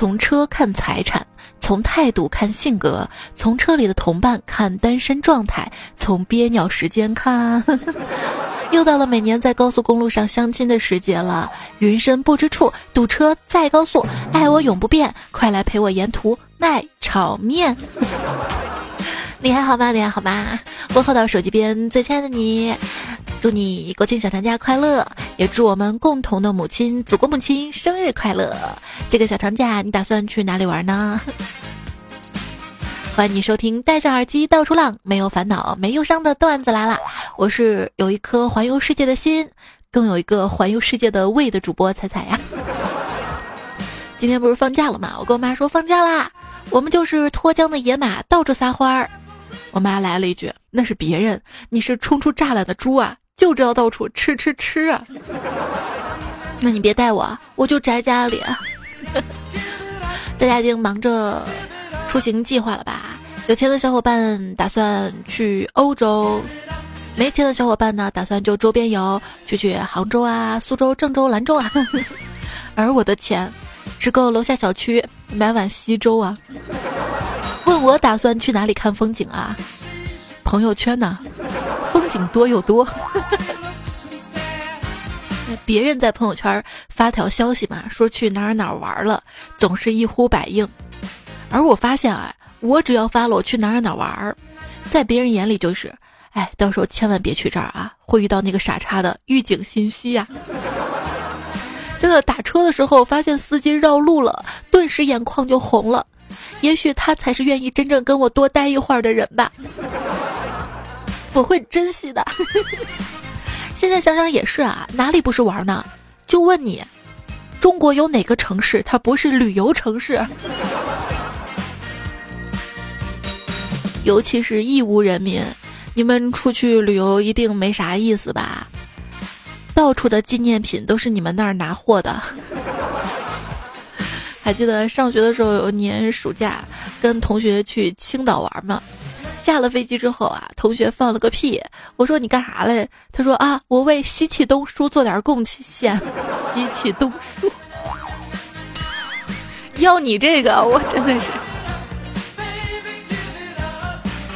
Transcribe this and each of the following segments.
从车看财产，从态度看性格，从车里的同伴看单身状态，从憋尿时间看。又到了每年在高速公路上相亲的时节了，云深不知处，堵车在高速，爱我永不变，快来陪我沿途卖炒面。你还好吗？你还好吗？问候到手机边最亲爱的你，祝你国庆小长假快乐，也祝我们共同的母亲祖国母亲生日快乐。这个小长假你打算去哪里玩呢？欢迎你收听戴上耳机到处浪，没有烦恼，没忧伤的段子来了。我是有一颗环游世界的心，更有一个环游世界的胃的主播彩彩呀。今天不是放假了吗？我跟我妈说放假啦，我们就是脱缰的野马，到处撒欢儿。我妈来了一句：“那是别人，你是冲出栅栏的猪啊，就知道到处吃吃吃啊。”那你别带我，我就宅家里。大家已经忙着出行计划了吧？有钱的小伙伴打算去欧洲，没钱的小伙伴呢，打算就周边游，去去杭州啊、苏州、郑州、兰州啊。而我的钱，只够楼下小区买碗稀粥啊。问我打算去哪里看风景啊？朋友圈呢，风景多又多。别人在朋友圈发条消息嘛，说去哪儿哪儿玩了，总是一呼百应。而我发现啊，我只要发了我去哪儿哪儿玩，在别人眼里就是，哎，到时候千万别去这儿啊，会遇到那个傻叉的预警信息呀。真的打车的时候发现司机绕路了，顿时眼眶就红了。也许他才是愿意真正跟我多待一会儿的人吧，我会珍惜的。现在想想也是啊，哪里不是玩呢？就问你，中国有哪个城市它不是旅游城市？尤其是义乌人民，你们出去旅游一定没啥意思吧？到处的纪念品都是你们那儿拿货的。还记得上学的时候，有一年暑假跟同学去青岛玩嘛。下了飞机之后啊，同学放了个屁。我说你干啥嘞？他说啊，我为西气东输做点贡献。西气东输，要你这个，我真的是。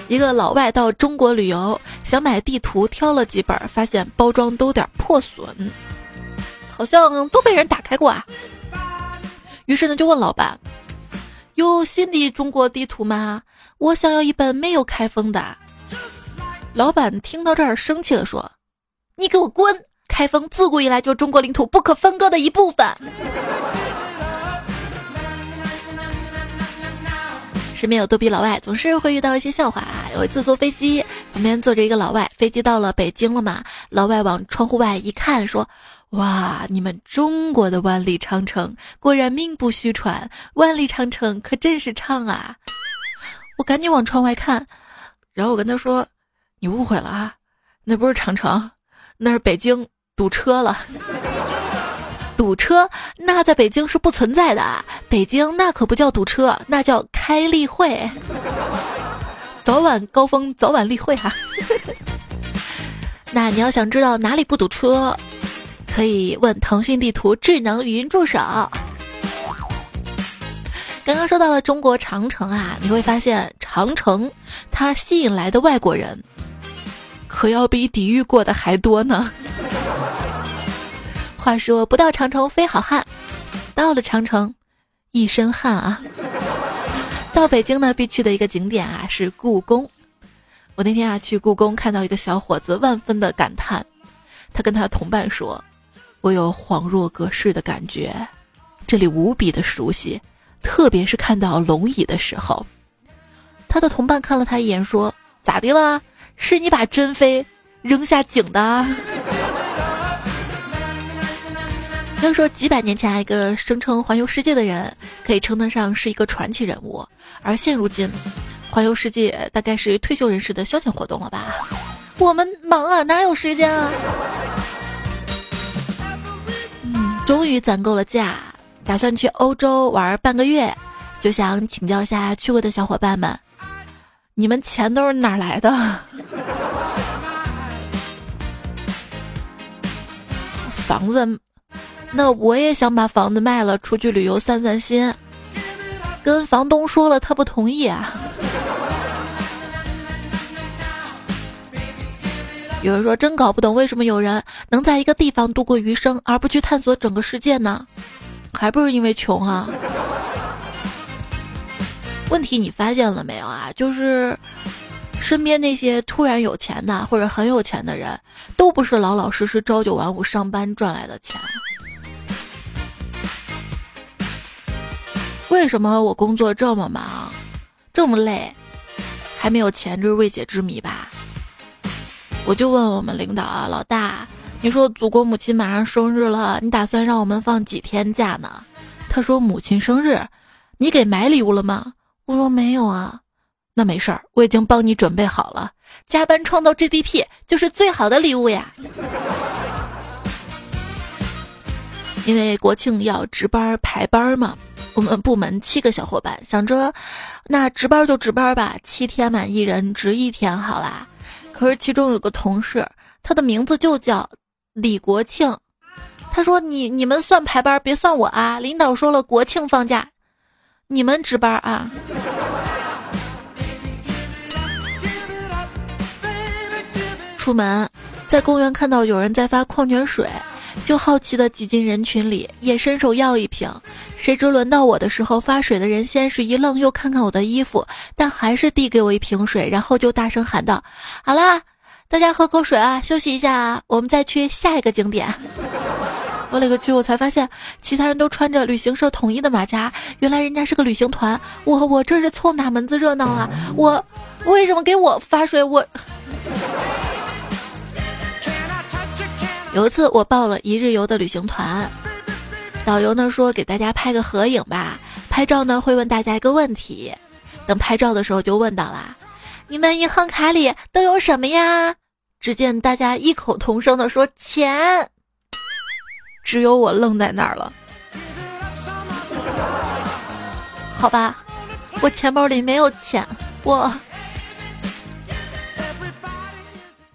一个老外到中国旅游，想买地图，挑了几本，发现包装都有点破损，好像都被人打开过啊。于是呢，就问老板：“有新的中国地图吗？我想要一本没有开封的。”老板听到这儿，生气的说：“你给我滚！开封自古以来就是中国领土不可分割的一部分。”身边有逗比老外，总是会遇到一些笑话啊。有一次坐飞机，旁边坐着一个老外，飞机到了北京了嘛？老外往窗户外一看，说。哇，你们中国的万里长城果然名不虚传，万里长城可真是长啊！我赶紧往窗外看，然后我跟他说：“你误会了啊，那不是长城，那是北京堵车了。堵车那在北京是不存在的，北京那可不叫堵车，那叫开例会，早晚高峰，早晚例会哈。那你要想知道哪里不堵车？”可以问腾讯地图智能语音助手。刚刚说到了中国长城啊，你会发现长城它吸引来的外国人，可要比抵御过的还多呢。话说不到长城非好汉，到了长城一身汗啊。到北京呢必去的一个景点啊是故宫。我那天啊去故宫，看到一个小伙子万分的感叹，他跟他同伴说。我有恍若隔世的感觉，这里无比的熟悉，特别是看到龙椅的时候。他的同伴看了他一眼，说：“咋的了？是你把珍妃扔下井的？” 要说几百年前一个声称环游世界的人，可以称得上是一个传奇人物，而现如今，环游世界大概是退休人士的消遣活动了吧？我们忙啊，哪有时间啊？终于攒够了假，打算去欧洲玩半个月，就想请教一下去过的小伙伴们，你们钱都是哪来的？房子，那我也想把房子卖了，出去旅游散散心。跟房东说了，他不同意啊。有人说真搞不懂为什么有人能在一个地方度过余生，而不去探索整个世界呢？还不是因为穷啊？问题你发现了没有啊？就是身边那些突然有钱的或者很有钱的人，都不是老老实实朝九晚五上班赚来的钱。为什么我工作这么忙，这么累，还没有钱？这是未解之谜吧？我就问我们领导啊，老大，你说祖国母亲马上生日了，你打算让我们放几天假呢？他说母亲生日，你给买礼物了吗？我说没有啊，那没事儿，我已经帮你准备好了。加班创造 GDP 就是最好的礼物呀。因为国庆要值班排班嘛，我们部门七个小伙伴想着，那值班就值班吧，七天嘛，一人值一天好啦。可是其中有个同事，他的名字就叫李国庆，他说：“你你们算排班，别算我啊！领导说了，国庆放假。”你们值班啊？出门在公园看到有人在发矿泉水，就好奇的挤进人群里，也伸手要一瓶。谁知轮到我的时候，发水的人先是一愣，又看看我的衣服，但还是递给我一瓶水，然后就大声喊道：“好啦，大家喝口水啊，休息一下啊，我们再去下一个景点。”我勒个去！我才发现其他人都穿着旅行社统一的马甲，原来人家是个旅行团。我我这是凑哪门子热闹啊？我为什么给我发水？我有一次我报了一日游的旅行团，导游呢说给大家拍个合影吧。拍照呢会问大家一个问题，等拍照的时候就问到啦：你们银行卡里都有什么呀？只见大家异口同声的说钱。只有我愣在那儿了，好吧，我钱包里没有钱，我。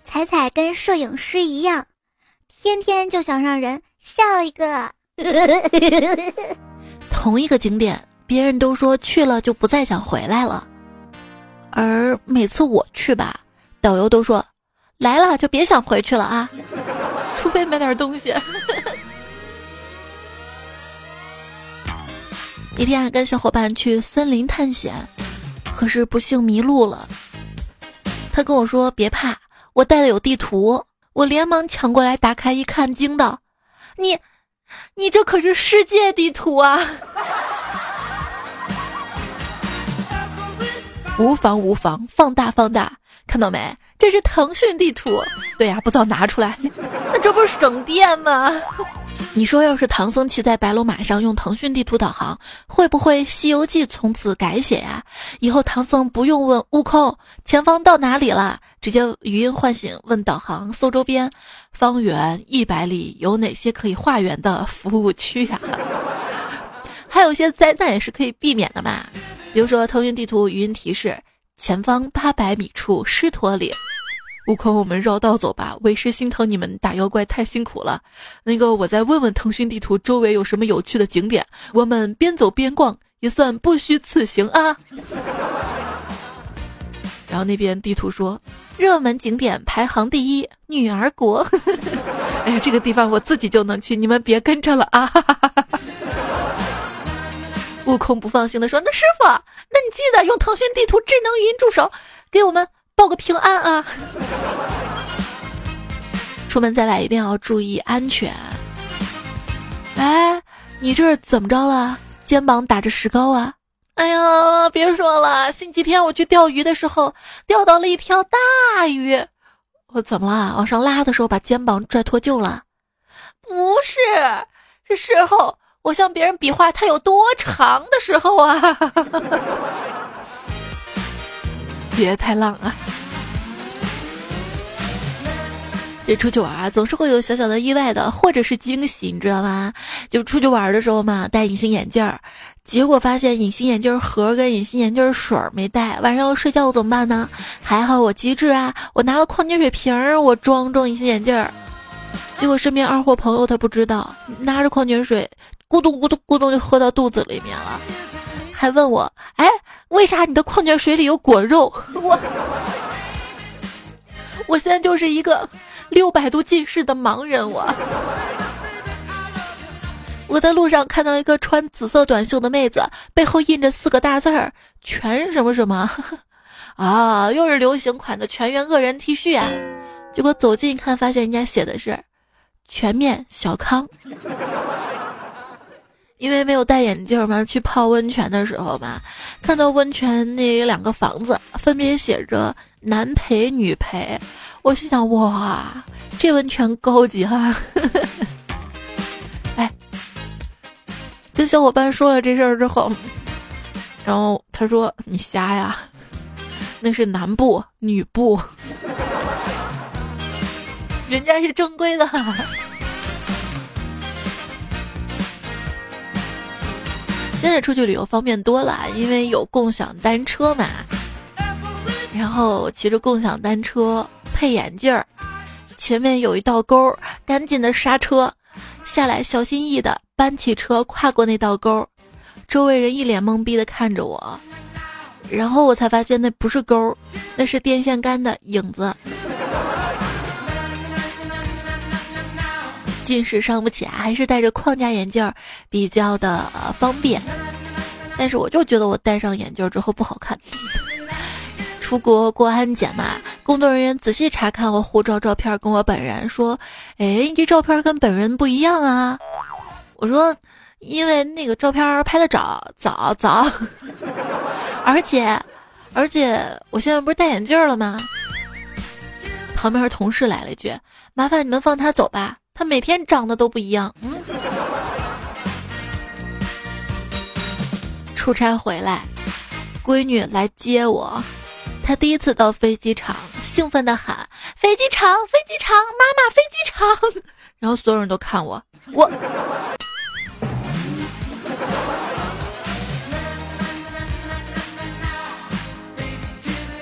彩彩跟摄影师一样，天天就想让人笑一个。同一个景点，别人都说去了就不再想回来了，而每次我去吧，导游都说来了就别想回去了啊，除非买点东西。一天还跟小伙伴去森林探险，可是不幸迷路了。他跟我说：“别怕，我带的有地图。”我连忙抢过来打开一看，惊道：“你，你这可是世界地图啊！”无妨无妨，放大放大，看到没？这是腾讯地图。对呀，不早拿出来，那这不是省电吗？你说，要是唐僧骑在白龙马上用腾讯地图导航，会不会《西游记》从此改写呀？以后唐僧不用问悟空前方到哪里了，直接语音唤醒问导航，搜周边方圆一百里有哪些可以化缘的服务区呀？还有些灾难也是可以避免的嘛，比如说腾讯地图语音提示前方八百米处狮驼岭。悟空，我们绕道走吧。为师心疼你们打妖怪太辛苦了。那个，我再问问腾讯地图周围有什么有趣的景点，我们边走边逛，也算不虚此行啊。然后那边地图说，热门景点排行第一，女儿国。哎呀，这个地方我自己就能去，你们别跟着了啊。悟空不放心的说：“那师傅，那你记得用腾讯地图智能语音助手给我们。”报个平安啊！出门在外一定要注意安全。哎，你这是怎么着了？肩膀打着石膏啊？哎呀，别说了，星期天我去钓鱼的时候钓到了一条大鱼。我怎么了？往上拉的时候把肩膀拽脱臼了？不是，是事后我向别人比划它有多长的时候啊！别太浪啊！这出去玩啊，总是会有小小的意外的，或者是惊喜，你知道吗？就出去玩的时候嘛，戴隐形眼镜儿，结果发现隐形眼镜盒跟隐形眼镜水没带，晚上要睡觉怎么办呢？还好我机智啊，我拿了矿泉水瓶儿，我装装隐形眼镜儿。结果身边二货朋友他不知道，拿着矿泉水咕咚咕咚咕咚就喝到肚子里面了。还问我，哎，为啥你的矿泉水里有果肉？我，我现在就是一个六百度近视的盲人。我，我在路上看到一个穿紫色短袖的妹子，背后印着四个大字儿，全什么什么，啊，又是流行款的全员恶人 T 恤啊。结果走近一看，发现人家写的是“全面小康”。因为没有戴眼镜嘛，去泡温泉的时候嘛，看到温泉那两个房子分别写着男陪女陪，我心想哇，这温泉高级哈。哎，跟小伙伴说了这事儿之后，然后他说你瞎呀，那是男部女部，人家是正规的。现在出去旅游方便多了，因为有共享单车嘛。然后骑着共享单车，配眼镜儿，前面有一道沟，赶紧的刹车，下来小心翼翼的搬起车跨过那道沟，周围人一脸懵逼的看着我，然后我才发现那不是沟，那是电线杆的影子。近视伤不起啊，还是戴着框架眼镜比较的方便。但是我就觉得我戴上眼镜之后不好看。出国过安检嘛，工作人员仔细查看我护照照片，跟我本人说：“哎，你这照片跟本人不一样啊。”我说：“因为那个照片拍的早早早，而且而且我现在不是戴眼镜了吗？”旁边同事来了一句：“麻烦你们放他走吧。”他每天长得都不一样。嗯，出差回来，闺女来接我，她第一次到飞机场，兴奋的喊：“飞机场，飞机场，妈妈，飞机场！” 然后所有人都看我，我。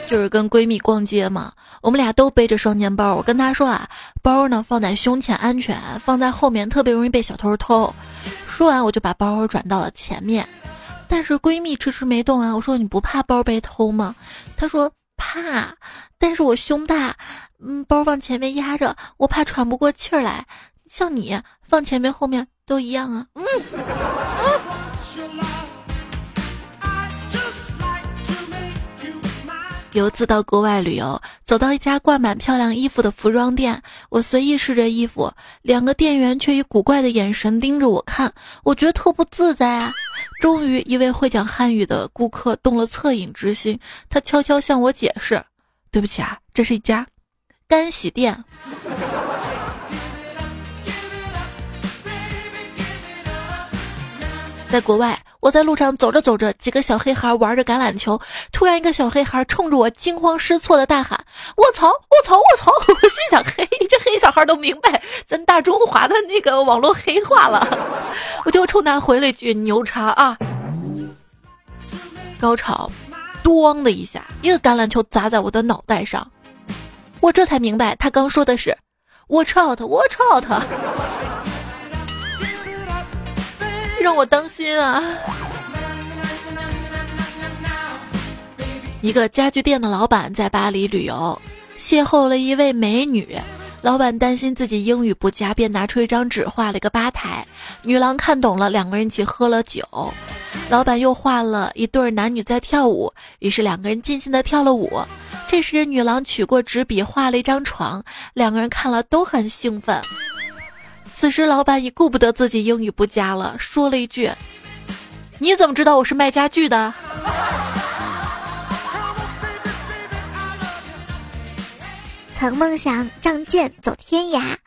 就是跟闺蜜逛街嘛，我们俩都背着双肩包。我跟她说啊，包呢放在胸前安全，放在后面特别容易被小偷偷。说完我就把包转到了前面，但是闺蜜迟迟没动啊。我说你不怕包被偷吗？她说怕，但是我胸大，嗯，包放前面压着，我怕喘不过气儿来。像你放前面后面都一样啊，嗯。有次到国外旅游，走到一家挂满漂亮衣服的服装店，我随意试着衣服，两个店员却以古怪的眼神盯着我看，我觉得特不自在啊。终于，一位会讲汉语的顾客动了恻隐之心，他悄悄向我解释：“对不起啊，这是一家干洗店。”在国外，我在路上走着走着，几个小黑孩玩着橄榄球，突然一个小黑孩冲着我惊慌失措的大喊：“我操！我操！我操！” 我心想：嘿，这黑小孩都明白咱大中华的那个网络黑话了。我就冲他回了一句：“牛叉啊！”高潮，咣的一下，一个橄榄球砸在我的脑袋上，我这才明白他刚说的是 “watch out，watch out”。让我当心啊！一个家具店的老板在巴黎旅游，邂逅了一位美女。老板担心自己英语不佳，便拿出一张纸画了一个吧台。女郎看懂了，两个人一起喝了酒。老板又画了一对男女在跳舞，于是两个人尽兴的跳了舞。这时女郎取过纸笔画了一张床，两个人看了都很兴奋。此时，老板已顾不得自己英语不佳了，说了一句：“你怎么知道我是卖家具的？” 曾梦想仗剑走天涯，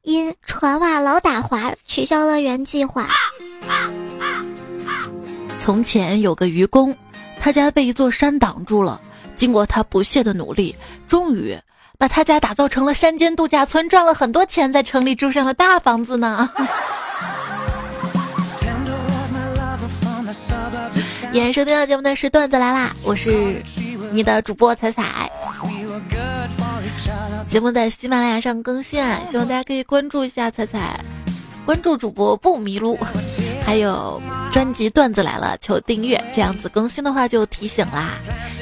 因船袜老打滑，取消了原计划。从前有个愚公，他家被一座山挡住了，经过他不懈的努力，终于。把他家打造成了山间度假村，赚了很多钱，在城里住上了大房子呢。演收听到节目的是段子来啦，我是你的主播彩彩。节目在喜马拉雅上更新，啊，希望大家可以关注一下彩彩，关注主播不迷路。还有专辑段子来了，求订阅，这样子更新的话就提醒啦。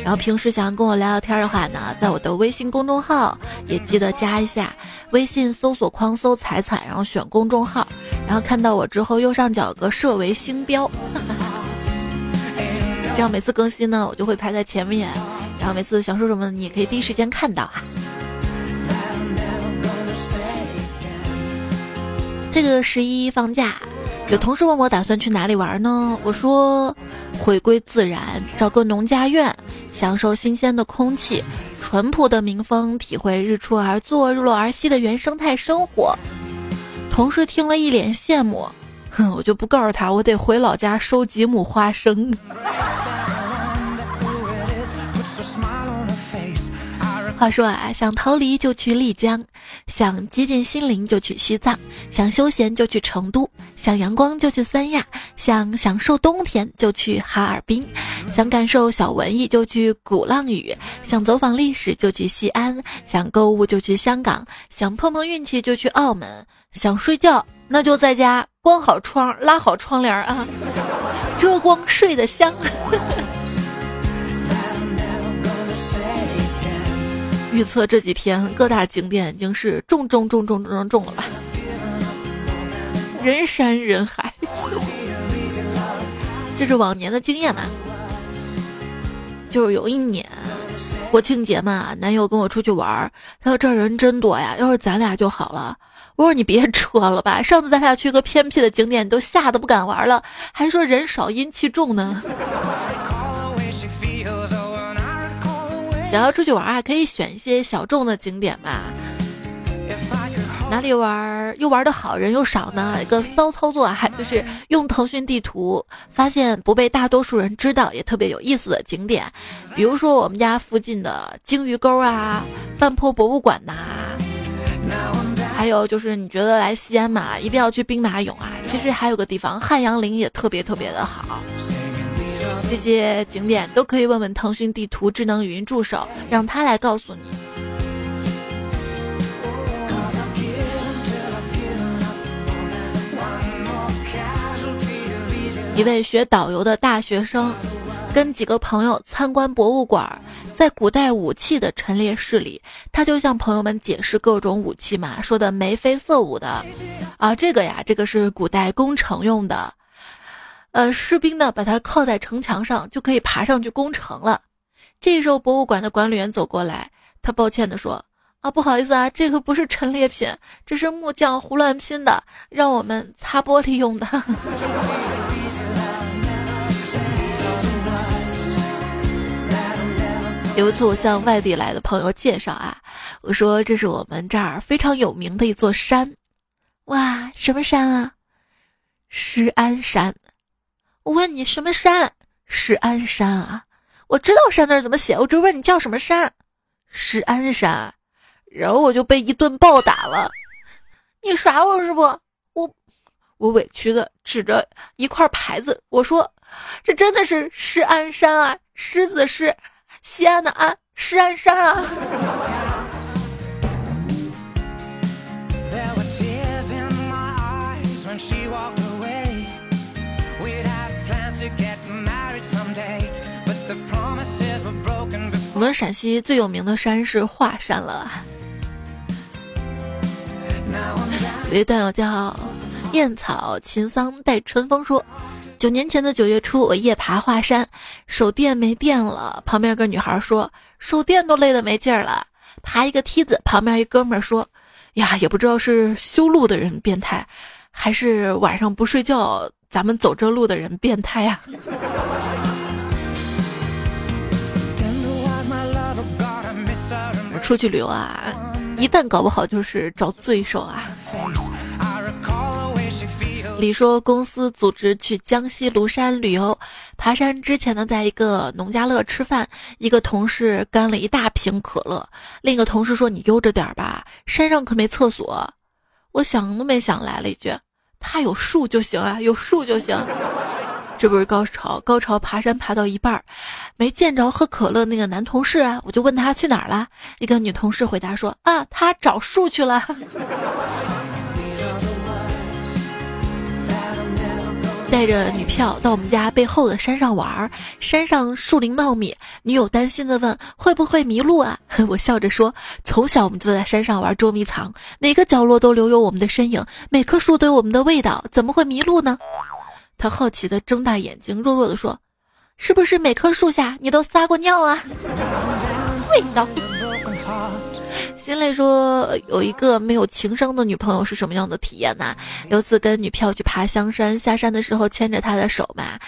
然后平时想要跟我聊聊天的话呢，在我的微信公众号也记得加一下，微信搜索框搜“彩彩”，然后选公众号，然后看到我之后右上角有个设为星标，这样每次更新呢，我就会排在前面。然后每次想说什么，你也可以第一时间看到哈。这个十一放假。有同事问我打算去哪里玩呢？我说，回归自然，找个农家院，享受新鲜的空气，淳朴的民风，体会日出而作、日落而息的原生态生活。同事听了一脸羡慕，哼，我就不告诉他，我得回老家收几亩花生。话说啊，想逃离就去丽江，想接近心灵就去西藏，想休闲就去成都，想阳光就去三亚，想享受冬天就去哈尔滨，想感受小文艺就去鼓浪屿，想走访历史就去西安，想购物就去香港，想碰碰运气就去澳门，想睡觉那就在家关好窗拉好窗帘啊，遮光睡得香。预测这几天各大景点已经是重重重重重重重了吧？人山人海，这是往年的经验嘛？就是有一年国庆节嘛，男友跟我出去玩，他说这人真多呀，要是咱俩就好了。我说你别扯了吧，上次咱俩去个偏僻的景点，你都吓得不敢玩了，还说人少阴气重呢。想要出去玩啊，可以选一些小众的景点嘛。哪里玩又玩的好，人又少呢？一个骚操作还，就是用腾讯地图发现不被大多数人知道也特别有意思的景点，比如说我们家附近的鲸鱼沟啊、半坡博物馆呐，还有就是你觉得来西安嘛，一定要去兵马俑啊。其实还有个地方汉阳陵也特别特别的好。这些景点都可以问问腾讯地图智能语音助手，让他来告诉你。一位学导游的大学生，跟几个朋友参观博物馆，在古代武器的陈列室里，他就向朋友们解释各种武器嘛，说的眉飞色舞的。啊，这个呀，这个是古代攻城用的。呃，士兵呢，把它靠在城墙上，就可以爬上去攻城了。这时候，博物馆的管理员走过来，他抱歉地说：“啊，不好意思啊，这个不是陈列品，这是木匠胡乱拼的，让我们擦玻璃用的。” 有一次，我向外地来的朋友介绍啊，我说这是我们这儿非常有名的一座山。哇，什么山啊？施安山。我问你什么山？石安山啊！我知道山字怎么写，我只问你叫什么山？石安山。然后我就被一顿暴打了。你耍我是不？我我委屈的指着一块牌子，我说：“这真的是石安山啊！狮子的狮，西安的安，石安山啊！”我们陕西最有名的山是华山了。有一段友叫燕草秦桑带春风说，九年前的九月初，我夜爬华山，手电没电了。旁边有个女孩说，手电都累得没劲儿了。爬一个梯子，旁边一哥们儿说，呀，也不知道是修路的人变态，还是晚上不睡觉，咱们走这路的人变态呀。出去旅游啊，一旦搞不好就是找罪受啊。李说公司组织去江西庐山旅游，爬山之前呢，在一个农家乐吃饭，一个同事干了一大瓶可乐，另一个同事说：“你悠着点吧，山上可没厕所。”我想都没想来了一句：“他有树就行啊，有树就行。”这不是高潮，高潮爬山爬到一半儿，没见着喝可乐那个男同事啊，我就问他去哪儿了。一个女同事回答说：“啊，他找树去了。”带着女票到我们家背后的山上玩儿，山上树林茂密，女友担心的问会不会迷路啊？我笑着说，从小我们就在山上玩捉迷藏，每个角落都留有我们的身影，每棵树都有我们的味道，怎么会迷路呢？他好奇地睁大眼睛，弱弱地说，是不是每棵树下你都撒过尿啊？味道。心里说：“有一个没有情商的女朋友是什么样的体验呢？有次跟女票去爬香山，下山的时候牵着她的手嘛，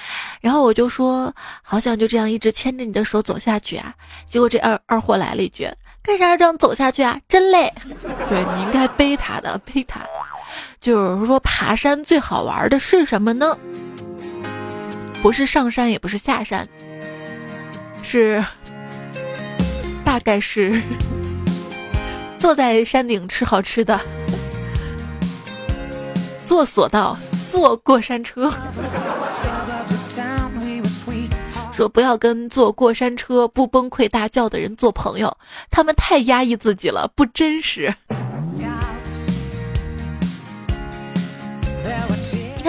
然后我就说好想就这样一直牵着你的手走下去啊。结果这二二货来了一句：干啥要这样走下去啊？真累。对你应该背他的，背他。就是说爬山最好玩的是什么呢？不是上山，也不是下山，是，大概是。”坐在山顶吃好吃的，坐索道，坐过山车。说不要跟坐过山车不崩溃大叫的人做朋友，他们太压抑自己了，不真实。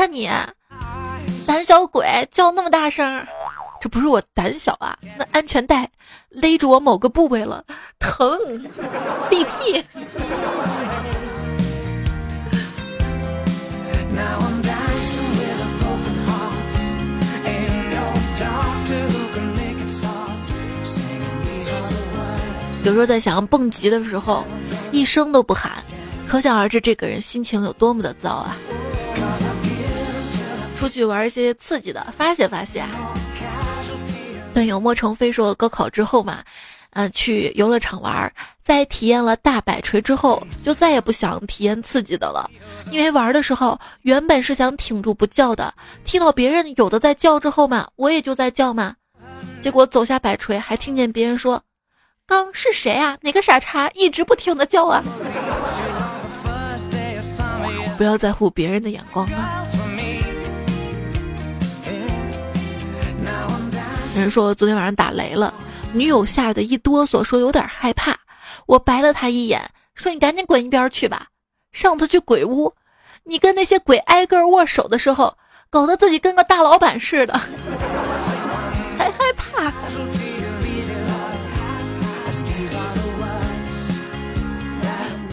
看你，胆小鬼叫那么大声。这不是我胆小啊，那安全带勒住我某个部位了，疼，BT。有时候在想要蹦极的时候，一声都不喊，可想而知这个人心情有多么的糟啊！出去玩一些刺激的，发泄发泄。段友莫成飞说：“高考之后嘛，嗯，去游乐场玩，在体验了大摆锤之后，就再也不想体验刺激的了。因为玩的时候原本是想挺住不叫的，听到别人有的在叫之后嘛，我也就在叫嘛。结果走下摆锤，还听见别人说：‘刚是谁啊？哪个傻叉一直不停的叫啊？’不要在乎别人的眼光啊。”人说昨天晚上打雷了，女友吓得一哆嗦，说有点害怕。我白了他一眼，说你赶紧滚一边去吧。上次去鬼屋，你跟那些鬼挨个握手的时候，搞得自己跟个大老板似的，还害怕。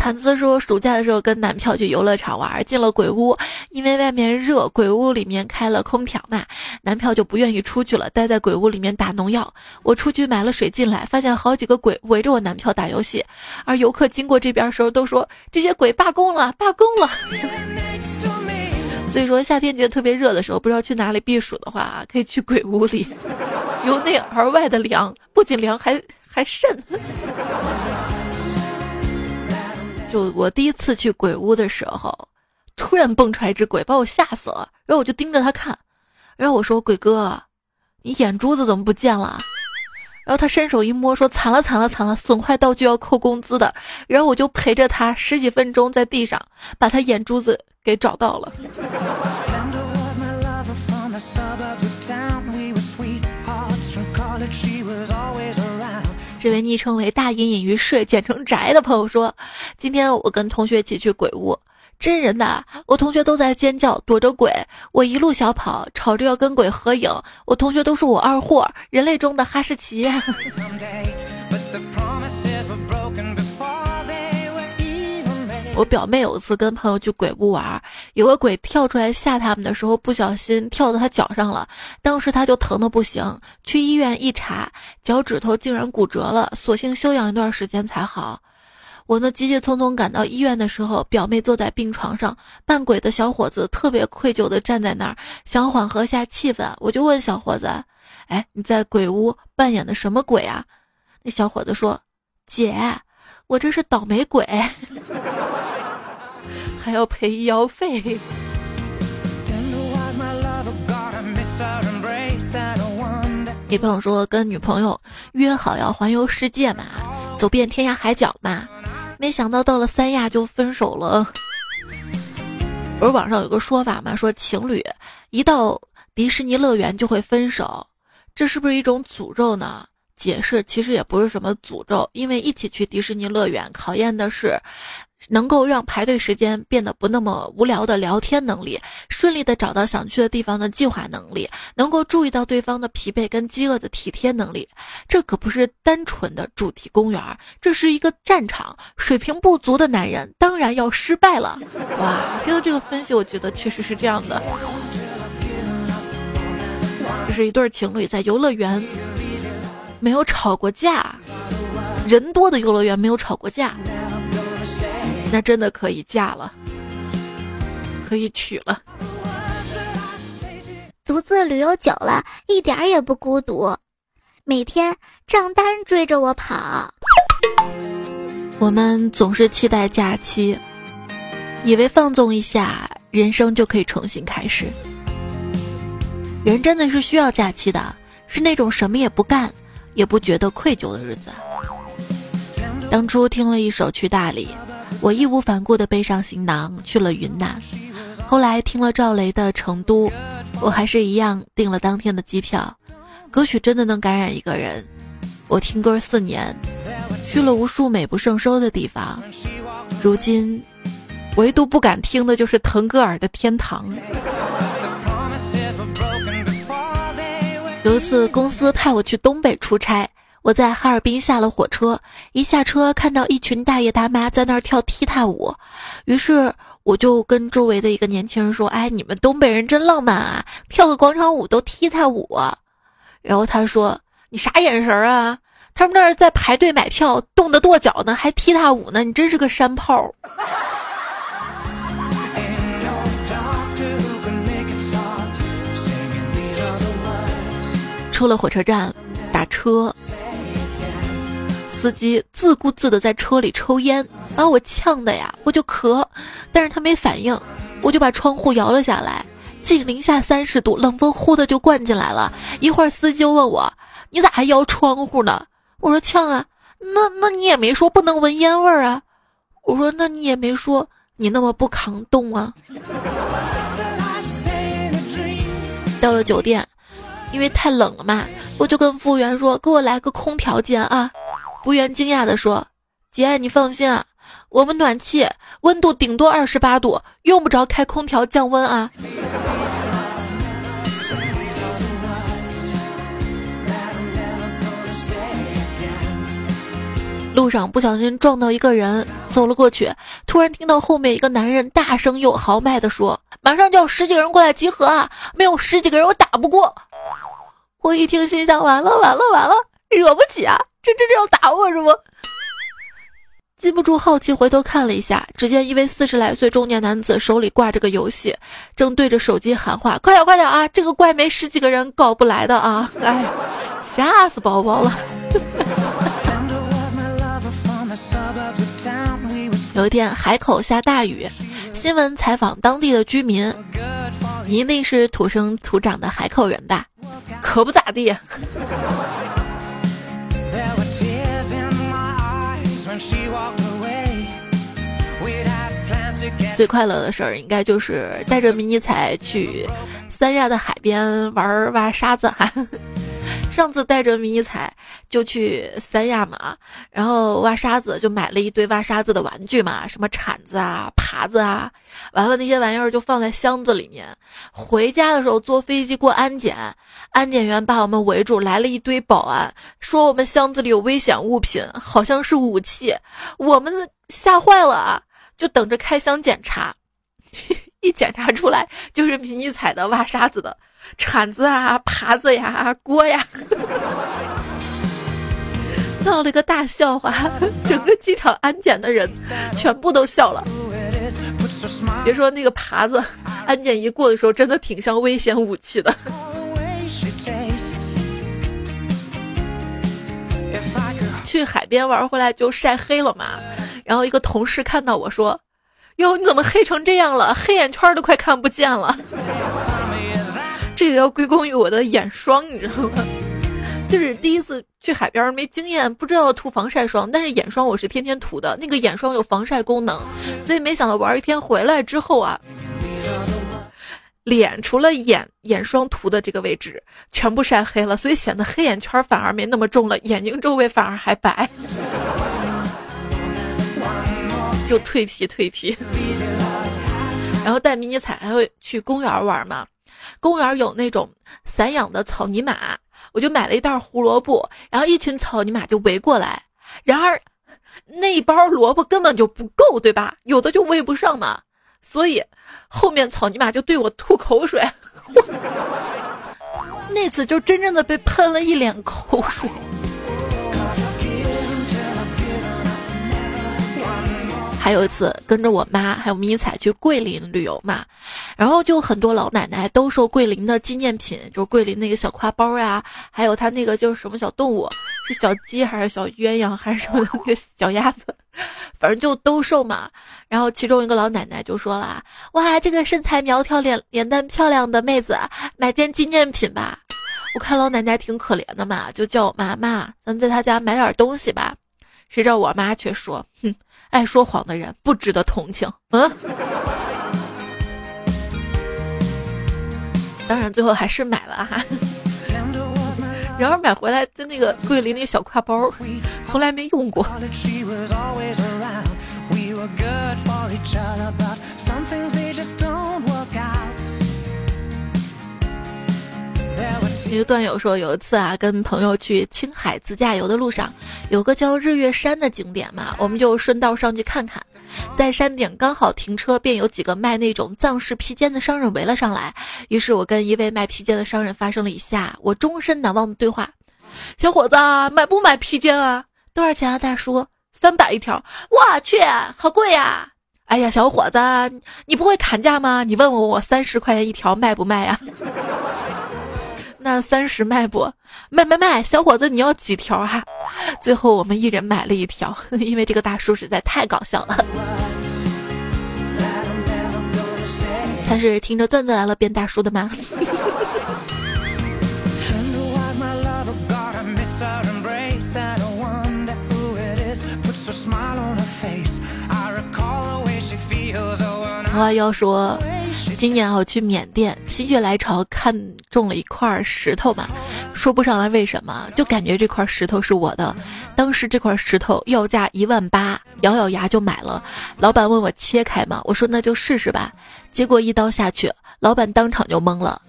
毯子说，暑假的时候跟男票去游乐场玩，进了鬼屋，因为外面热，鬼屋里面开了空调嘛，男票就不愿意出去了，待在鬼屋里面打农药。我出去买了水进来，发现好几个鬼围着我男票打游戏，而游客经过这边的时候都说这些鬼罢工了，罢工了。所以说夏天觉得特别热的时候，不知道去哪里避暑的话，可以去鬼屋里，由内而外的凉，不仅凉还还渗。就我第一次去鬼屋的时候，突然蹦出来一只鬼，把我吓死了。然后我就盯着他看，然后我说：“鬼哥，你眼珠子怎么不见了？”然后他伸手一摸，说：“惨了惨了惨了，损坏道具要扣工资的。”然后我就陪着他十几分钟在地上把他眼珠子给找到了。这位昵称为“大隐隐于市”简称“宅”的朋友说：“今天我跟同学一起去鬼屋，真人的，我同学都在尖叫躲着鬼，我一路小跑，吵着要跟鬼合影。我同学都说我二货，人类中的哈士奇。”我表妹有一次跟朋友去鬼屋玩，有个鬼跳出来吓他们的时候，不小心跳到他脚上了，当时他就疼的不行，去医院一查，脚趾头竟然骨折了，索性休养一段时间才好。我呢急急匆匆赶到医院的时候，表妹坐在病床上，扮鬼的小伙子特别愧疚的站在那儿，想缓和下气氛，我就问小伙子：“哎，你在鬼屋扮演的什么鬼啊？”那小伙子说：“姐，我这是倒霉鬼。”还要赔医药费。你朋友说跟女朋友约好要环游世界嘛，走遍天涯海角嘛，没想到到了三亚就分手了。不是网上有个说法嘛，说情侣一到迪士尼乐园就会分手，这是不是一种诅咒呢？解释其实也不是什么诅咒，因为一起去迪士尼乐园考验的是。能够让排队时间变得不那么无聊的聊天能力，顺利的找到想去的地方的计划能力，能够注意到对方的疲惫跟饥饿的体贴能力。这可不是单纯的主题公园，这是一个战场。水平不足的男人当然要失败了。哇，听到这个分析，我觉得确实是这样的。这是一对情侣在游乐园没有吵过架，人多的游乐园没有吵过架。那真的可以嫁了，可以娶了。独自旅游久了，一点也不孤独，每天账单追着我跑。我们总是期待假期，以为放纵一下，人生就可以重新开始。人真的是需要假期的，是那种什么也不干，也不觉得愧疚的日子。当初听了一首《去大理》。我义无反顾地背上行囊去了云南，后来听了赵雷的《成都》，我还是一样订了当天的机票。歌曲真的能感染一个人。我听歌四年，去了无数美不胜收的地方，如今唯独不敢听的就是腾格尔的《天堂》。有一次公司派我去东北出差。我在哈尔滨下了火车，一下车看到一群大爷大妈在那儿跳踢踏舞，于是我就跟周围的一个年轻人说：“哎，你们东北人真浪漫啊，跳个广场舞都踢踏舞。”然后他说：“你啥眼神啊？他们那儿在排队买票，冻得跺脚呢，还踢踏舞呢，你真是个山炮。”出了火车站，打车。司机自顾自的在车里抽烟，把我呛的呀，我就咳，但是他没反应，我就把窗户摇了下来，近零下三十度，冷风呼的就灌进来了。一会儿司机就问我，你咋还摇窗户呢？我说呛啊，那那你也没说不能闻烟味儿啊？我说那你也没说你那么不抗冻啊？到了酒店，因为太冷了嘛，我就跟服务员说，给我来个空调间啊。服务员惊讶地说：“姐，你放心啊，我们暖气温度顶多二十八度，用不着开空调降温啊。”路上不小心撞到一个人，走了过去，突然听到后面一个男人大声又豪迈地说：“马上就要十几个人过来集合啊！没有十几个人我打不过。”我一听心想：完了完了完了，惹不起啊！这这这要打我是不？禁不住好奇，回头看了一下，只见一位四十来岁中年男子手里挂着个游戏，正对着手机喊话：“快点快点啊！这个怪没十几个人搞不来的啊！”哎，吓死宝宝了。有一天海口下大雨，新闻采访当地的居民：“你一定是土生土长的海口人吧？”可不咋地。最快乐的事儿，应该就是带着迷你彩去三亚的海边玩挖沙子哈。上次带着迷彩就去三亚嘛，然后挖沙子就买了一堆挖沙子的玩具嘛，什么铲子啊、耙子啊，完了那些玩意儿就放在箱子里面。回家的时候坐飞机过安检，安检员把我们围住，来了一堆保安，说我们箱子里有危险物品，好像是武器，我们吓坏了啊，就等着开箱检查。一检查出来就是迷彩的挖沙子的。铲子啊，耙子呀，锅呀，闹了个大笑话，整个机场安检的人全部都笑了。别说那个耙子，安检一过的时候，真的挺像危险武器的。去海边玩回来就晒黑了嘛，然后一个同事看到我说：“哟，你怎么黑成这样了？黑眼圈都快看不见了。”这个要归功于我的眼霜，你知道吗？就是第一次去海边没经验，不知道涂防晒霜，但是眼霜我是天天涂的，那个眼霜有防晒功能，所以没想到玩一天回来之后啊，脸除了眼眼霜涂的这个位置全部晒黑了，所以显得黑眼圈反而没那么重了，眼睛周围反而还白。就蜕皮蜕皮。然后带迷你彩还会去公园玩嘛，公园有那种散养的草泥马，我就买了一袋胡萝卜，然后一群草泥马就围过来，然而那一包萝卜根本就不够，对吧？有的就喂不上嘛，所以后面草泥马就对我吐口水，那次就真正的被喷了一脸口水。还有一次跟着我妈还有迷彩去桂林旅游嘛，然后就很多老奶奶都收桂林的纪念品，就是桂林那个小挎包呀，还有他那个就是什么小动物，是小鸡还是小鸳鸯还是什么那个小鸭子，反正就都瘦嘛。然后其中一个老奶奶就说了：“哇，这个身材苗条、脸脸蛋漂亮的妹子，买件纪念品吧。”我看老奶奶挺可怜的嘛，就叫我妈妈，咱在她家买点东西吧。谁知道我妈却说：“哼。”爱说谎的人不值得同情。嗯，当然最后还是买了哈。然而买回来就那个桂林那个小挎包，从来没用过。一个段友说，有一次啊，跟朋友去青海自驾游的路上，有个叫日月山的景点嘛，我们就顺道上去看看。在山顶刚好停车，便有几个卖那种藏式披肩的商人围了上来。于是我跟一位卖披肩的商人发生了以下我终身难忘的对话：“小伙子，买不买披肩啊？多少钱啊，大叔？三百一条。我去，好贵呀！哎呀，小伙子，你不会砍价吗？你问问我三十块钱一条卖不卖呀？”那三十卖不卖卖卖，小伙子你要几条哈？最后我们一人买了一条，因为这个大叔实在太搞笑了。他是听着段子来了变大叔的吗？话 要说。今年我去缅甸，心血来潮看中了一块石头嘛，说不上来为什么，就感觉这块石头是我的。当时这块石头要价一万八，咬咬牙就买了。老板问我切开吗？我说那就试试吧。结果一刀下去，老板当场就懵了。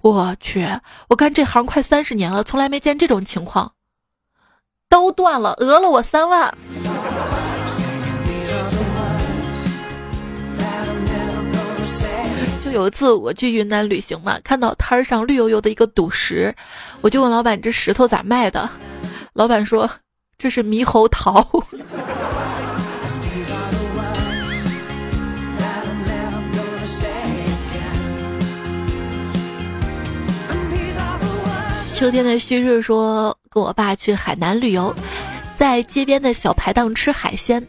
我去，我干这行快三十年了，从来没见这种情况。刀断了，讹了我三万。有一次我去云南旅行嘛，看到摊儿上绿油油的一个赌石，我就问老板这石头咋卖的？老板说这是猕猴桃。秋天的旭日说跟我爸去海南旅游，在街边的小排档吃海鲜。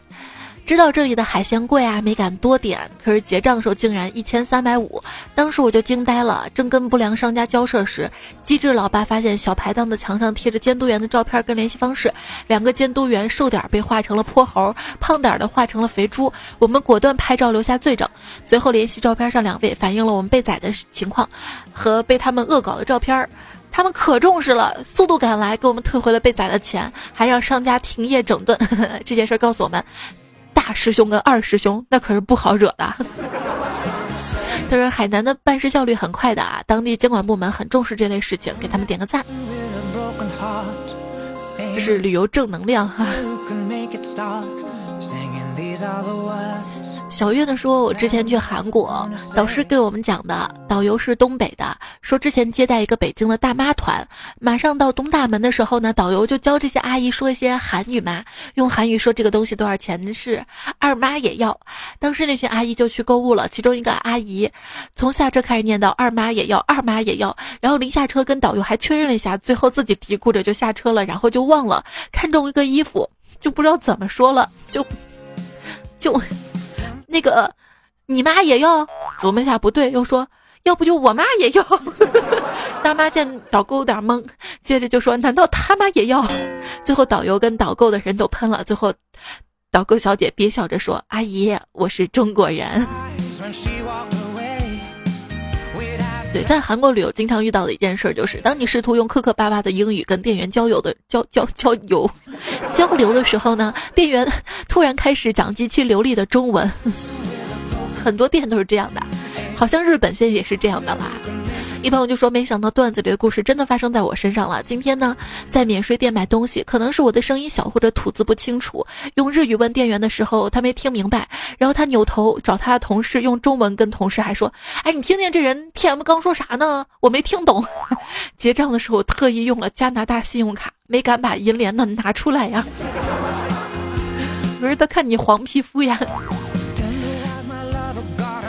知道这里的海鲜贵啊，没敢多点。可是结账的时候竟然一千三百五，当时我就惊呆了。正跟不良商家交涉时，机智老爸发现小排档的墙上贴着监督员的照片跟联系方式，两个监督员瘦点被画成了泼猴，胖点的画成了肥猪。我们果断拍照留下罪证，随后联系照片上两位，反映了我们被宰的情况和被他们恶搞的照片。他们可重视了，速度赶来给我们退回了被宰的钱，还让商家停业整顿。这件事告诉我们。大师兄跟二师兄那可是不好惹的。他说海南的办事效率很快的啊，当地监管部门很重视这类事情，给他们点个赞。这是旅游正能量哈。小月呢说，我之前去韩国，导师给我们讲的，导游是东北的，说之前接待一个北京的大妈团，马上到东大门的时候呢，导游就教这些阿姨说一些韩语嘛，用韩语说这个东西多少钱的是二妈也要。当时那群阿姨就去购物了，其中一个阿姨从下车开始念叨二妈也要，二妈也要，然后临下车跟导游还确认了一下，最后自己嘀咕着就下车了，然后就忘了看中一个衣服，就不知道怎么说了，就就。那个，你妈也要？琢磨一下不对，又说要不就我妈也要。大妈见导购有点懵，接着就说：难道他妈也要？最后导游跟导购的人都喷了。最后，导购小姐憋笑着说：阿姨，我是中国人。对，在韩国旅游经常遇到的一件事就是，当你试图用磕磕巴巴的英语跟店员交友的交交交友交流的时候呢，店员突然开始讲极其流利的中文。很多店都是这样的，好像日本现在也是这样的啦。一朋友就说：“没想到段子里的故事真的发生在我身上了。今天呢，在免税店买东西，可能是我的声音小或者吐字不清楚，用日语问店员的时候，他没听明白。然后他扭头找他的同事，用中文跟同事还说：‘哎，你听见这人 T M 刚说啥呢？我没听懂。’结账的时候特意用了加拿大信用卡，没敢把银联的拿出来呀。不是他看你黄皮肤呀。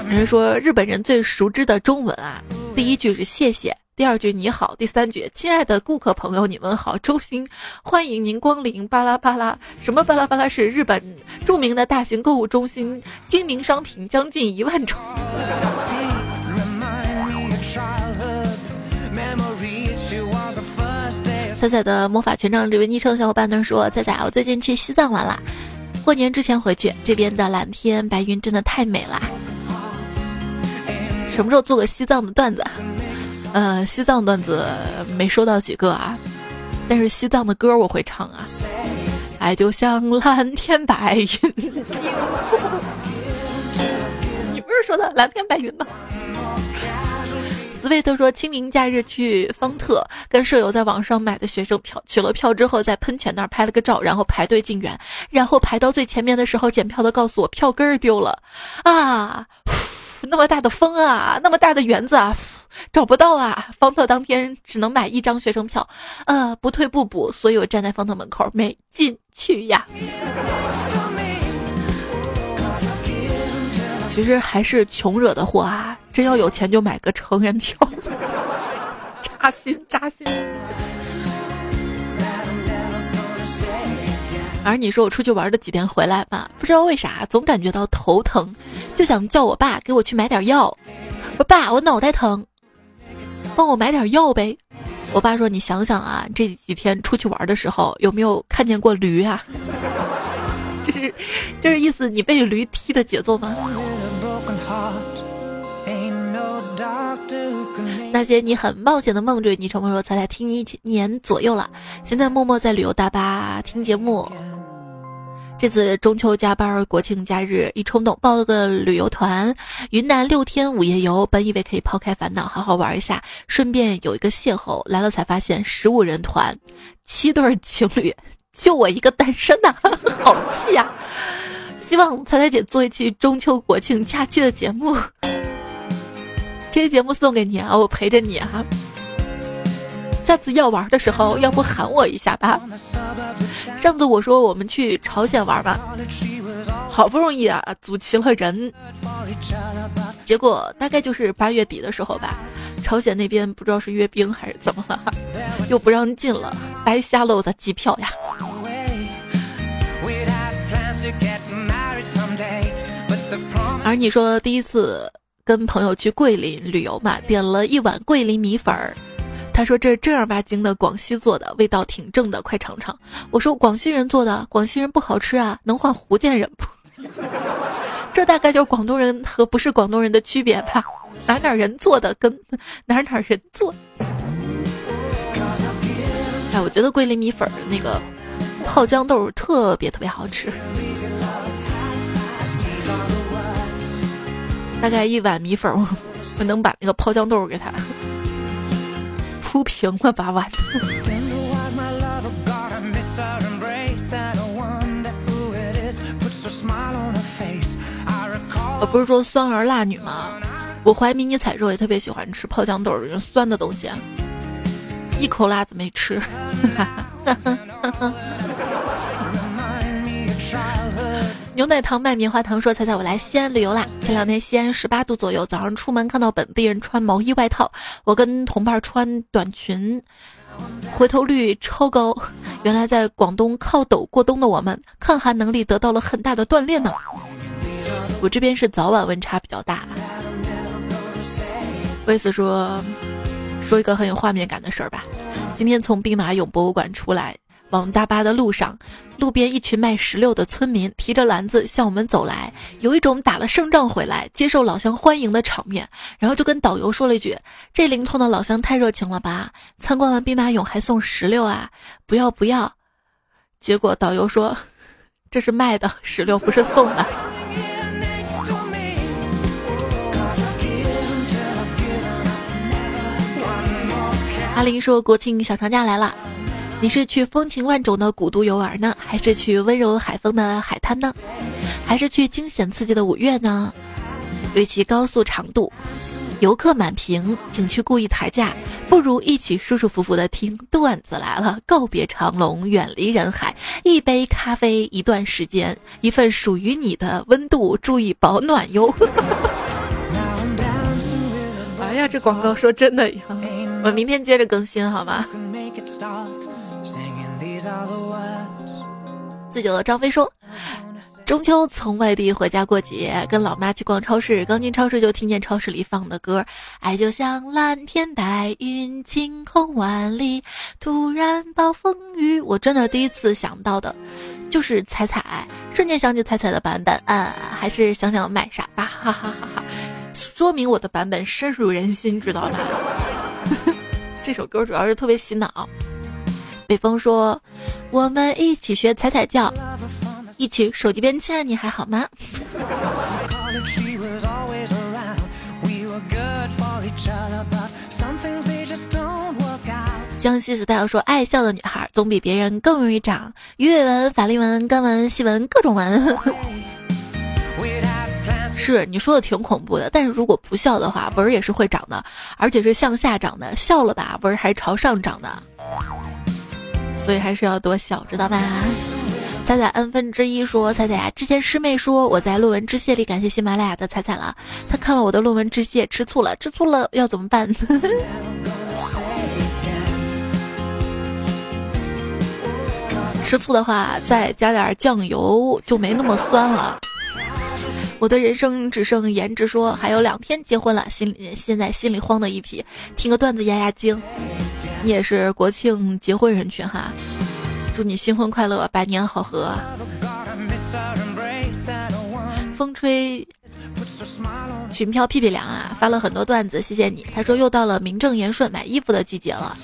人说日本人最熟知的中文啊。”第一句是谢谢，第二句你好，第三句亲爱的顾客朋友，你们好，周星欢迎您光临巴拉巴拉，什么巴拉巴拉是日本著名的大型购物中心，精明商品将近一万种。仔仔的魔法权杖这位昵称小伙伴呢说，仔仔，我最近去西藏玩啦，过年之前回去，这边的蓝天白云真的太美了。什么时候做个西藏的段子？呃，西藏段子没收到几个啊，但是西藏的歌我会唱啊。爱就像蓝天白云。你不是说的蓝天白云吗？斯维特说清明假日去方特，跟舍友在网上买的学生票，取了票之后在喷泉那儿拍了个照，然后排队进园，然后排到最前面的时候，检票的告诉我票根儿丢了啊。那么大的风啊，那么大的园子啊，找不到啊！方特当天只能买一张学生票，呃，不退不补，所以我站在方特门口没进去呀。其实还是穷惹的祸啊！真要有钱就买个成人票，扎 心扎心。而你说我出去玩的几天回来吧，不知道为啥总感觉到头疼，就想叫我爸给我去买点药。我爸，我脑袋疼，帮我买点药呗。我爸说：“你想想啊，这几天出去玩的时候有没有看见过驴啊？” 这是这是意思，你被驴踢的节奏吗？那些你很冒险的梦，这位昵称朋友才才听你一年左右了，现在默默在旅游大巴听节目。这次中秋加班，国庆假日一冲动报了个旅游团，云南六天五夜游。本以为可以抛开烦恼，好好玩一下，顺便有一个邂逅。来了才发现十五人团，七对情侣，就我一个单身呐，好气呀！希望彩彩姐做一期中秋国庆假期的节目。这期节目送给你啊，我陪着你啊。下次要玩的时候，要不喊我一下吧。上次我说我们去朝鲜玩吧，好不容易啊组齐了人，结果大概就是八月底的时候吧，朝鲜那边不知道是阅兵还是怎么了，又不让进了，白瞎了我的机票呀。而你说第一次。跟朋友去桂林旅游嘛，点了一碗桂林米粉儿。他说这正儿八经的广西做的，味道挺正的，快尝尝。我说广西人做的，广西人不好吃啊，能换福建人不？这大概就是广东人和不是广东人的区别吧？哪哪人做的跟哪哪人做？哎，我觉得桂林米粉儿那个泡豇豆特别特别好吃。大概一碗米粉，我能把那个泡豇豆给它铺平了，把碗。我不是说酸儿辣女吗？我怀迷你彩肉也特别喜欢吃泡豇豆这种酸的东西，一口辣子没吃。牛奶糖卖棉花糖说：“彩彩，我来西安旅游啦！前两天西安十八度左右，早上出门看到本地人穿毛衣外套，我跟同伴穿短裙，回头率超高。原来在广东靠陡过冬的我们，抗寒能力得到了很大的锻炼呢。我这边是早晚温差比较大。”威斯说：“说一个很有画面感的事儿吧。今天从兵马俑博物馆出来。”往大巴的路上，路边一群卖石榴的村民提着篮子向我们走来，有一种打了胜仗回来接受老乡欢迎的场面。然后就跟导游说了一句：“这灵通的老乡太热情了吧！参观完兵马俑还送石榴啊？不要不要！”结果导游说：“这是卖的石榴，不是送的。”阿林说：“国庆小长假来了，你是去风情万种的古都游玩呢，还是去温柔海风的海滩呢？还是去惊险刺激的五岳呢？与其高速长度，游客满屏，景区故意抬价，不如一起舒舒服服的听段子来了。告别长龙，远离人海，一杯咖啡，一段时间，一份属于你的温度，注意保暖哟。哎呀，这广告说真的呀。”我明天接着更新，好吗？醉酒的张飞说：“中秋从外地回家过节，跟老妈去逛超市，刚进超市就听见超市里放的歌，爱就像蓝天白云，晴空万里，突然暴风雨。我真的第一次想到的，就是彩彩，瞬间想起彩彩的版本，嗯，还是想想买啥吧，哈哈哈哈！说明我的版本深入人心，知道吧？” 这首歌主要是特别洗脑。北风说：“我们一起学踩踩叫，一起手机边亲爱你还好吗？”江西 style 说：“爱笑的女孩总比别人更容易长鱼尾纹、法令纹、干纹、细纹，各种纹。”是你说的挺恐怖的，但是如果不笑的话，纹也是会长的，而且是向下长的；笑了吧，纹儿还朝上长的，所以还是要多笑，知道吧？彩彩 n 分之一说：彩彩啊，之前师妹说我在论文致谢里感谢喜马拉雅的彩彩了，她看了我的论文致谢，吃醋了，吃醋了要怎么办？吃醋的话，再加点酱油就没那么酸了。我的人生只剩颜值，说还有两天结婚了，心里现在心里慌的一批，听个段子压压惊。你也是国庆结婚人群哈，祝你新婚快乐，百年好合。风吹裙飘屁屁凉啊，发了很多段子，谢谢你。他说又到了名正言顺买衣服的季节了。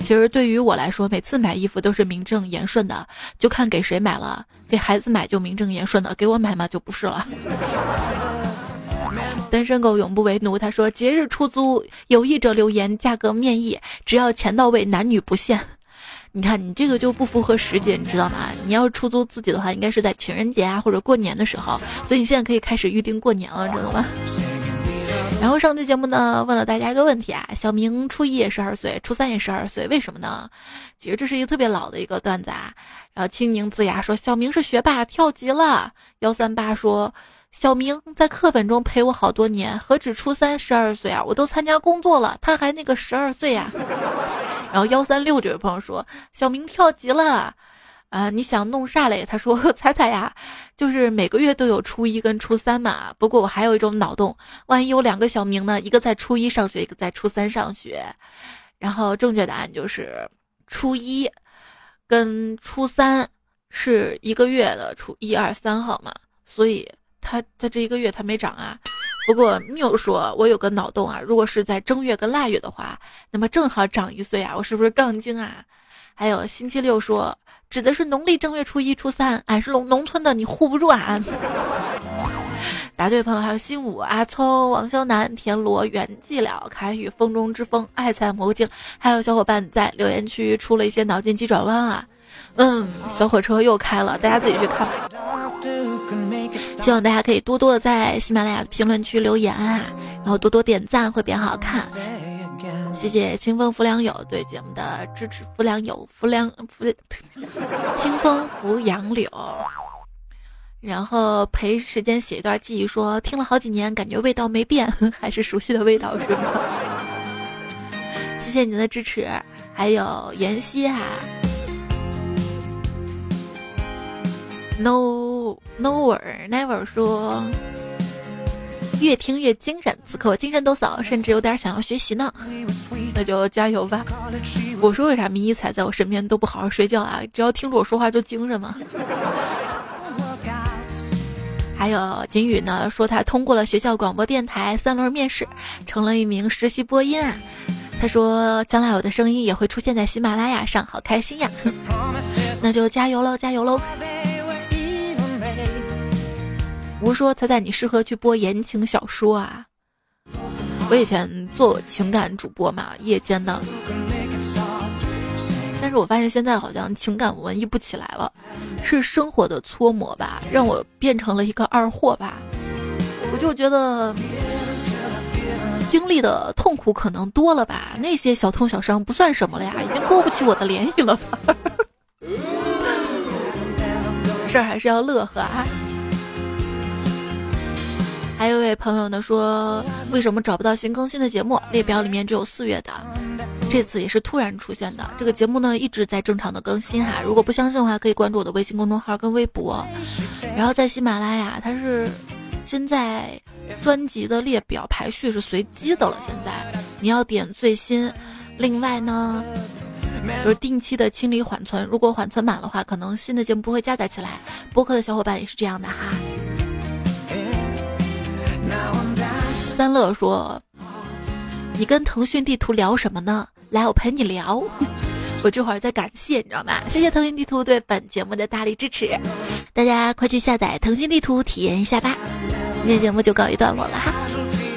其实对于我来说，每次买衣服都是名正言顺的，就看给谁买了。给孩子买就名正言顺的，给我买嘛就不是了。单身狗永不为奴。他说节日出租，有意者留言，价格面议，只要钱到位，男女不限。你看你这个就不符合时节，你知道吗？你要是出租自己的话，应该是在情人节啊或者过年的时候。所以你现在可以开始预定过年了，知道吗？然后上期节目呢，问了大家一个问题啊，小明初一也十二岁，初三也十二岁，为什么呢？其实这是一个特别老的一个段子啊。然后青柠龇牙说，小明是学霸，跳级了。幺三八说，小明在课本中陪我好多年，何止初三十二岁啊，我都参加工作了，他还那个十二岁呀。然后幺三六这位朋友说，小明跳级了。啊，你想弄啥嘞？他说：“ 彩彩呀，就是每个月都有初一跟初三嘛。不过我还有一种脑洞，万一有两个小明呢？一个在初一上学，一个在初三上学。然后正确答案就是初一跟初三是一个月的初一二三号嘛。所以他在这一个月他没涨啊。不过缪说，我有个脑洞啊，如果是在正月跟腊月的话，那么正好长一岁啊，我是不是杠精啊？还有星期六说。”指的是农历正月初一、初三，俺是农农村的，你护不住俺。答对朋友还有新武、阿聪、王潇南、田螺、袁寂了、凯宇、风中之风、爱菜魔镜，还有小伙伴在留言区出了一些脑筋急转弯啊。嗯，小火车又开了，大家自己去看吧。希望大家可以多多的在喜马拉雅的评论区留言啊，然后多多点赞，会变好看。谢谢清风拂良友对节目的支持，拂良友拂良拂，清风拂杨柳，然后陪时间写一段记忆，说听了好几年，感觉味道没变，还是熟悉的味道，是吗？谢谢您的支持，还有妍希哈，no no never 说。越听越精神，此刻我精神抖擞，甚至有点想要学习呢。那就加油吧！我说为啥迷彩在我身边都不好好睡觉啊？只要听着我说话就精神吗？还有金宇呢，说他通过了学校广播电台三轮面试，成了一名实习播音啊。他说将来我的声音也会出现在喜马拉雅上，好开心呀！那就加油喽，加油喽！吴说彩彩，你适合去播言情小说啊。我以前做情感主播嘛，夜间的。但是我发现现在好像情感文艺不起来了，是生活的搓磨吧，让我变成了一个二货吧。我就觉得经历的痛苦可能多了吧，那些小痛小伤不算什么了呀，已经勾不起我的涟漪了吧。事儿还是要乐呵啊。还有一位朋友呢说，为什么找不到新更新的节目？列表里面只有四月的，这次也是突然出现的。这个节目呢一直在正常的更新哈，如果不相信的话，可以关注我的微信公众号跟微博。然后在喜马拉雅，它是现在专辑的列表排序是随机的了。现在你要点最新。另外呢，就是定期的清理缓存，如果缓存满的话，可能新的节目不会加载起来。播客的小伙伴也是这样的哈。三乐说：“你跟腾讯地图聊什么呢？来，我陪你聊。我这会儿在感谢，你知道吗？谢谢腾讯地图对本节目的大力支持，大家快去下载腾讯地图体验一下吧。今天节目就告一段落了哈，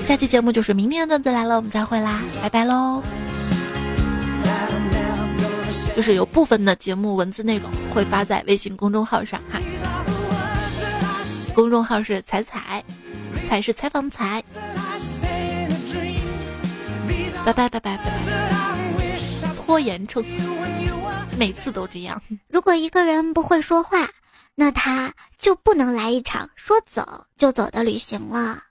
下期节目就是明天的段子来了，我们再会啦，拜拜喽。就是有部分的节目文字内容会发在微信公众号上哈，公众号是彩彩，才是采访才。”拜拜拜拜拜拜！拖延症，每次都这样。如果一个人不会说话，那他就不能来一场说走就走的旅行了。